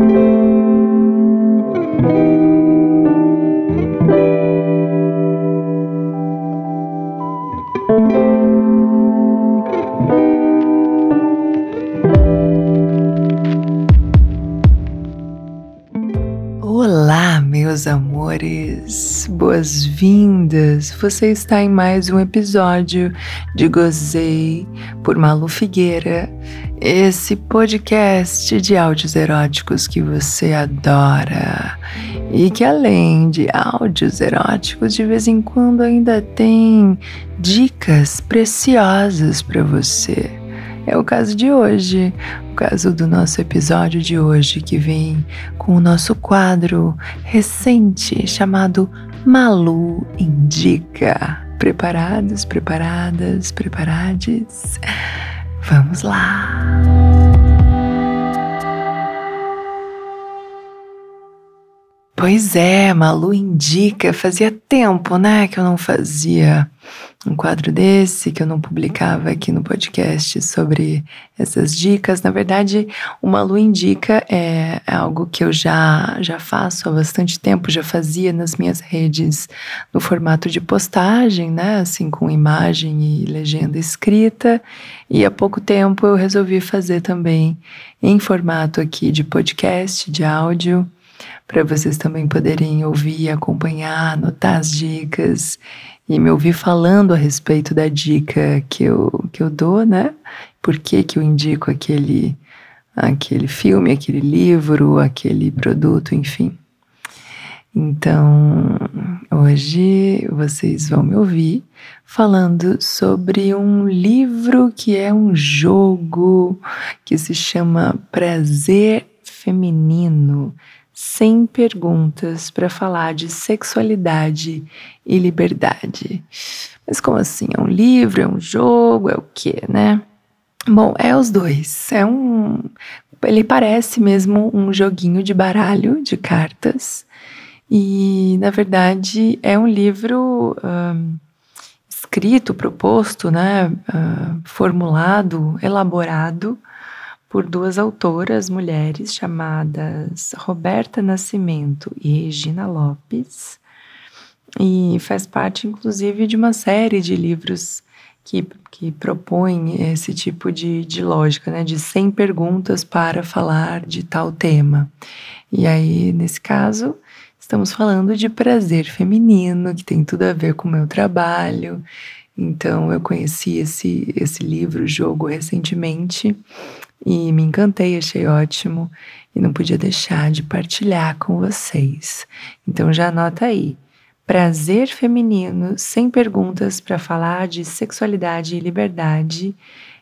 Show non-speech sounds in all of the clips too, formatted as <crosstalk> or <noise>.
thank you boas-vindas! Você está em mais um episódio de Gozei por Malu Figueira, esse podcast de áudios eróticos que você adora e que, além de áudios eróticos, de vez em quando ainda tem dicas preciosas para você. É o caso de hoje, o caso do nosso episódio de hoje, que vem com o nosso quadro recente chamado Malu Indica. Preparados, preparadas, preparades? Vamos lá! Pois é, Malu Indica. Fazia tempo, né, que eu não fazia um quadro desse que eu não publicava aqui no podcast sobre essas dicas. Na verdade, o Malu Indica é, é algo que eu já, já faço há bastante tempo, já fazia nas minhas redes no formato de postagem, né? Assim, com imagem e legenda escrita. E há pouco tempo eu resolvi fazer também em formato aqui de podcast, de áudio para vocês também poderem ouvir, acompanhar, anotar as dicas e me ouvir falando a respeito da dica que eu, que eu dou, né? Por que, que eu indico aquele, aquele filme, aquele livro, aquele produto, enfim. Então, hoje vocês vão me ouvir falando sobre um livro que é um jogo que se chama Prazer Feminino sem perguntas para falar de sexualidade e liberdade. Mas como assim? É um livro, é um jogo, é o quê, né? Bom, é os dois. É um. Ele parece mesmo um joguinho de baralho de cartas. E, na verdade, é um livro um, escrito, proposto, né? Uh, formulado, elaborado por duas autoras mulheres chamadas Roberta Nascimento e Regina Lopes, e faz parte, inclusive, de uma série de livros que, que propõem esse tipo de, de lógica, né? De 100 perguntas para falar de tal tema. E aí, nesse caso, estamos falando de prazer feminino, que tem tudo a ver com o meu trabalho. Então, eu conheci esse, esse livro, jogo, recentemente, e me encantei, achei ótimo e não podia deixar de partilhar com vocês. Então já anota aí. Prazer feminino sem perguntas para falar de sexualidade e liberdade,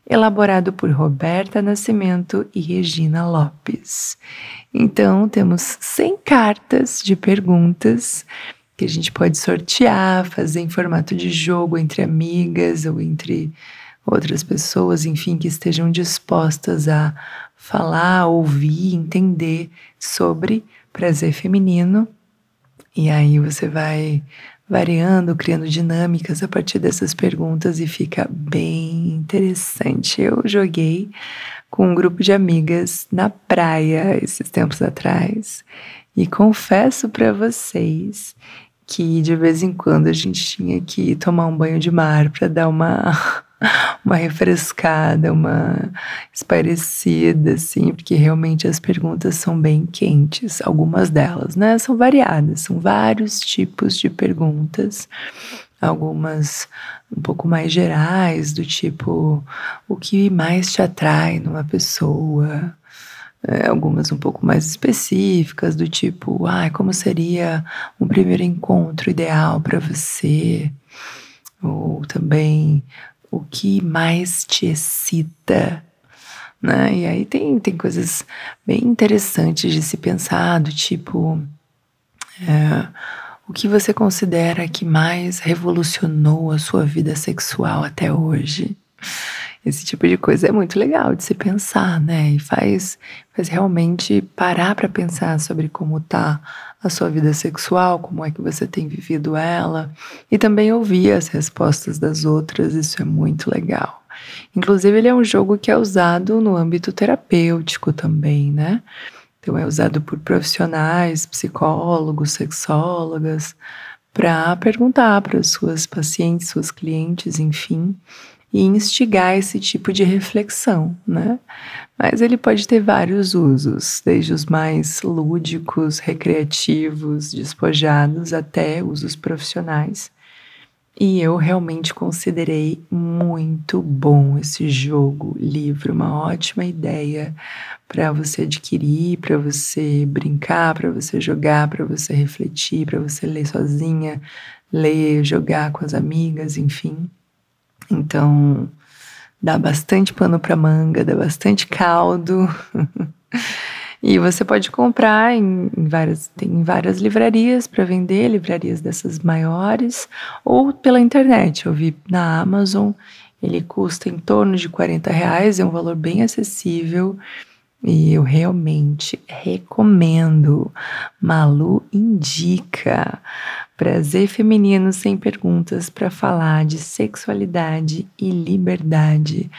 elaborado por Roberta Nascimento e Regina Lopes. Então temos 100 cartas de perguntas que a gente pode sortear, fazer em formato de jogo entre amigas ou entre outras pessoas, enfim, que estejam dispostas a falar, ouvir, entender sobre prazer feminino. E aí você vai variando, criando dinâmicas a partir dessas perguntas e fica bem interessante. Eu joguei com um grupo de amigas na praia esses tempos atrás e confesso para vocês que de vez em quando a gente tinha que tomar um banho de mar para dar uma <laughs> uma refrescada, uma esparecida, assim, porque realmente as perguntas são bem quentes, algumas delas, né? São variadas, são vários tipos de perguntas, algumas um pouco mais gerais, do tipo, o que mais te atrai numa pessoa? É, algumas um pouco mais específicas, do tipo, ah, como seria um primeiro encontro ideal para você? Ou também o que mais te excita, né? E aí tem, tem coisas bem interessantes de se pensar, do tipo, é, o que você considera que mais revolucionou a sua vida sexual até hoje? Esse tipo de coisa é muito legal de se pensar, né? E faz, faz realmente parar para pensar sobre como tá a sua vida sexual, como é que você tem vivido ela, e também ouvir as respostas das outras, isso é muito legal. Inclusive, ele é um jogo que é usado no âmbito terapêutico também, né? Então é usado por profissionais, psicólogos, sexólogas, para perguntar para suas pacientes, suas clientes, enfim, e instigar esse tipo de reflexão, né? Mas ele pode ter vários usos, desde os mais lúdicos, recreativos, despojados, até usos profissionais. E eu realmente considerei muito bom esse jogo, livro, uma ótima ideia para você adquirir, para você brincar, para você jogar, para você refletir, para você ler sozinha, ler, jogar com as amigas, enfim. Então, dá bastante pano para manga, dá bastante caldo. <laughs> E você pode comprar em, várias, tem várias livrarias para vender, livrarias dessas maiores, ou pela internet. Eu vi na Amazon, ele custa em torno de 40 reais, é um valor bem acessível. E eu realmente recomendo. Malu indica prazer feminino sem perguntas para falar de sexualidade e liberdade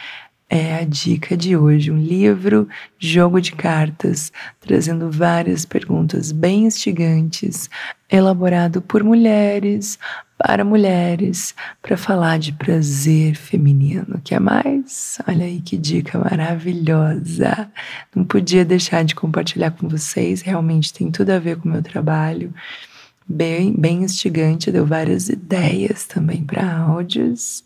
é a dica de hoje, um livro jogo de cartas, trazendo várias perguntas bem instigantes, elaborado por mulheres, para mulheres, para falar de prazer feminino. Quer mais? Olha aí que dica maravilhosa! Não podia deixar de compartilhar com vocês, realmente tem tudo a ver com o meu trabalho. Bem, bem instigante, deu várias ideias também para áudios.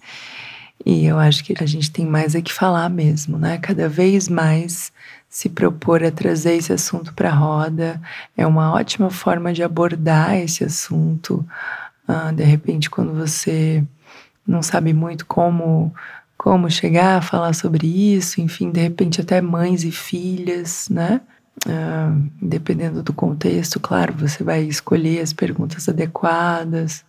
E eu acho que a gente tem mais a que falar mesmo, né? Cada vez mais se propor a trazer esse assunto para a roda é uma ótima forma de abordar esse assunto. Ah, de repente, quando você não sabe muito como como chegar a falar sobre isso, enfim, de repente até mães e filhas, né? Ah, dependendo do contexto, claro, você vai escolher as perguntas adequadas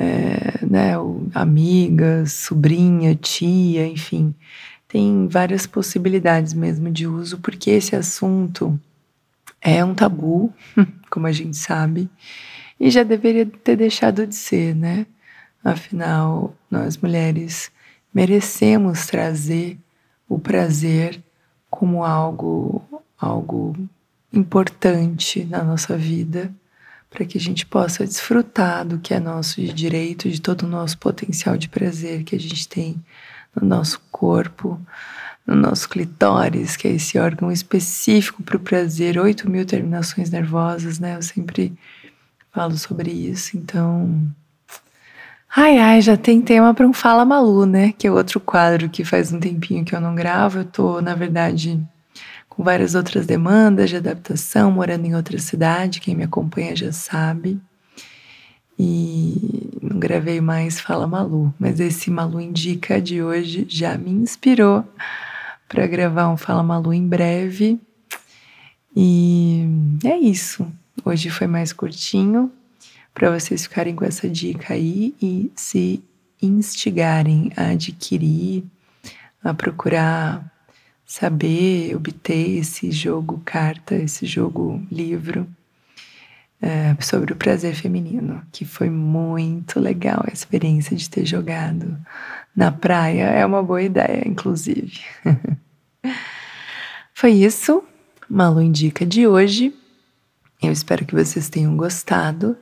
é, né, amiga, sobrinha, tia, enfim. Tem várias possibilidades mesmo de uso, porque esse assunto é um tabu, <laughs> como a gente sabe, e já deveria ter deixado de ser, né? Afinal, nós mulheres merecemos trazer o prazer como algo algo importante na nossa vida para que a gente possa desfrutar do que é nosso de direito, de todo o nosso potencial de prazer que a gente tem no nosso corpo, no nosso clitóris, que é esse órgão específico para o prazer, 8 mil terminações nervosas, né? Eu sempre falo sobre isso, então. Ai, ai, já tem tema para um Fala Malu, né? Que é outro quadro que faz um tempinho que eu não gravo. Eu tô, na verdade, com várias outras demandas de adaptação, morando em outra cidade, quem me acompanha já sabe. E não gravei mais Fala Malu, mas esse Malu Indica de hoje já me inspirou para gravar um Fala Malu em breve. E é isso. Hoje foi mais curtinho para vocês ficarem com essa dica aí e se instigarem a adquirir, a procurar saber obter esse jogo carta, esse jogo livro é, sobre o prazer feminino, que foi muito legal a experiência de ter jogado na praia. É uma boa ideia, inclusive. <laughs> foi isso, Malu Indica de hoje. Eu espero que vocês tenham gostado.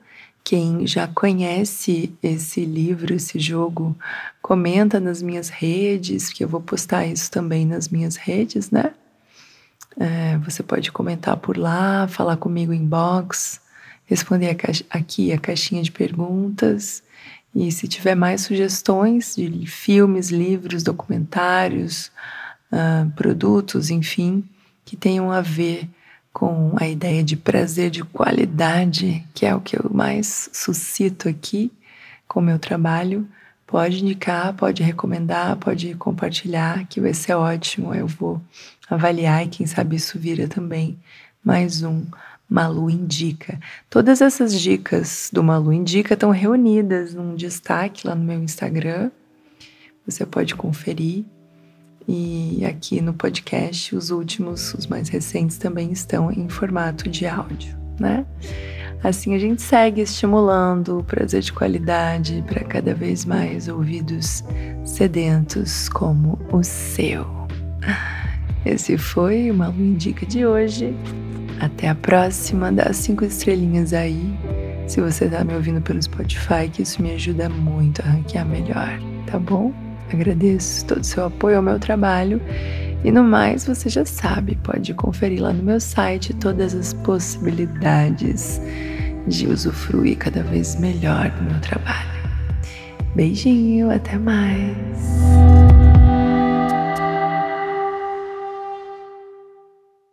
Quem já conhece esse livro, esse jogo, comenta nas minhas redes, que eu vou postar isso também nas minhas redes, né? É, você pode comentar por lá, falar comigo em box, responder a aqui a caixinha de perguntas. E se tiver mais sugestões de filmes, livros, documentários, uh, produtos, enfim, que tenham a ver com a ideia de prazer de qualidade, que é o que eu mais suscito aqui com o meu trabalho, pode indicar, pode recomendar, pode compartilhar, que vai ser ótimo. Eu vou avaliar e quem sabe isso vira também mais um Malu Indica. Todas essas dicas do Malu Indica estão reunidas num destaque lá no meu Instagram. Você pode conferir. E aqui no podcast, os últimos, os mais recentes, também estão em formato de áudio, né? Assim a gente segue estimulando o prazer de qualidade para cada vez mais ouvidos sedentos como o seu. <laughs> Esse foi o Malu Indica de hoje. Até a próxima, dá cinco estrelinhas aí. Se você tá me ouvindo pelo Spotify, que isso me ajuda muito a ranquear melhor, tá bom? Agradeço todo o seu apoio ao meu trabalho. E no mais, você já sabe, pode conferir lá no meu site todas as possibilidades de usufruir cada vez melhor do meu trabalho. Beijinho, até mais!